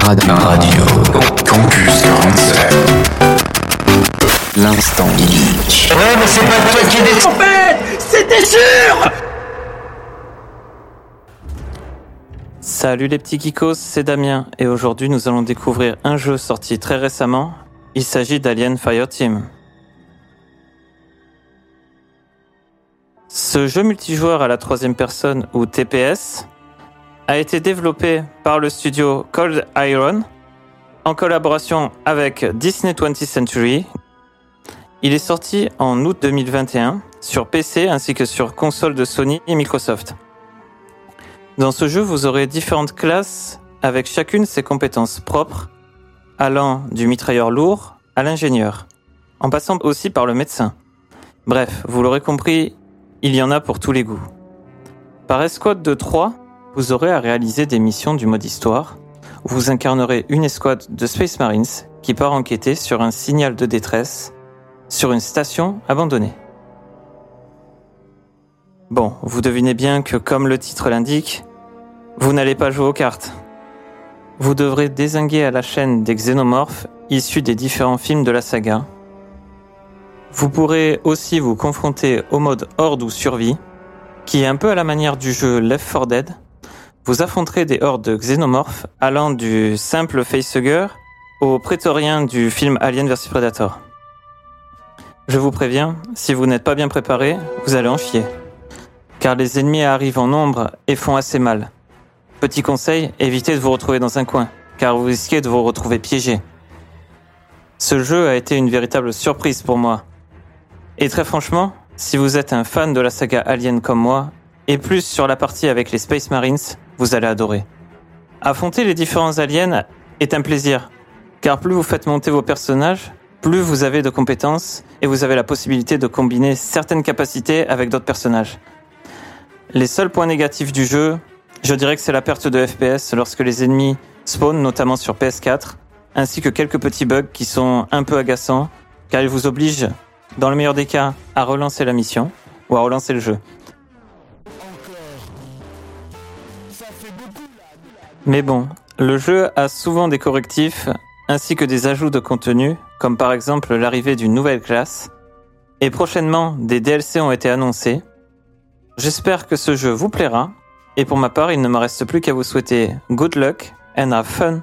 Radio. Radio. Campus 47. L'instant geek. Ouais, mais c'est pas toi qui es En fait, c'était sûr Salut les petits geekos, c'est Damien et aujourd'hui nous allons découvrir un jeu sorti très récemment. Il s'agit d'Alien Fireteam. Ce jeu multijoueur à la troisième personne ou TPS a été développé par le studio Cold Iron en collaboration avec Disney 20th Century. Il est sorti en août 2021 sur PC ainsi que sur console de Sony et Microsoft. Dans ce jeu, vous aurez différentes classes avec chacune ses compétences propres, allant du mitrailleur lourd à l'ingénieur, en passant aussi par le médecin. Bref, vous l'aurez compris, il y en a pour tous les goûts. Par escouade de 3, vous aurez à réaliser des missions du mode histoire, où vous incarnerez une escouade de Space Marines qui part enquêter sur un signal de détresse sur une station abandonnée. Bon, vous devinez bien que comme le titre l'indique, vous n'allez pas jouer aux cartes. Vous devrez désinguer à la chaîne des xénomorphes issus des différents films de la saga, vous pourrez aussi vous confronter au mode horde ou survie, qui est un peu à la manière du jeu Left 4 Dead. Vous affronterez des hordes de xénomorphes allant du simple facehugger au prétorien du film Alien vs Predator. Je vous préviens, si vous n'êtes pas bien préparé, vous allez en chier. Car les ennemis arrivent en nombre et font assez mal. Petit conseil, évitez de vous retrouver dans un coin, car vous risquez de vous retrouver piégé. Ce jeu a été une véritable surprise pour moi, et très franchement, si vous êtes un fan de la saga Alien comme moi, et plus sur la partie avec les Space Marines, vous allez adorer. Affronter les différents aliens est un plaisir, car plus vous faites monter vos personnages, plus vous avez de compétences et vous avez la possibilité de combiner certaines capacités avec d'autres personnages. Les seuls points négatifs du jeu, je dirais que c'est la perte de FPS lorsque les ennemis spawnent, notamment sur PS4, ainsi que quelques petits bugs qui sont un peu agaçants, car ils vous obligent dans le meilleur des cas, à relancer la mission ou à relancer le jeu. Mais bon, le jeu a souvent des correctifs ainsi que des ajouts de contenu, comme par exemple l'arrivée d'une nouvelle classe, et prochainement des DLC ont été annoncés. J'espère que ce jeu vous plaira, et pour ma part, il ne me reste plus qu'à vous souhaiter good luck and have fun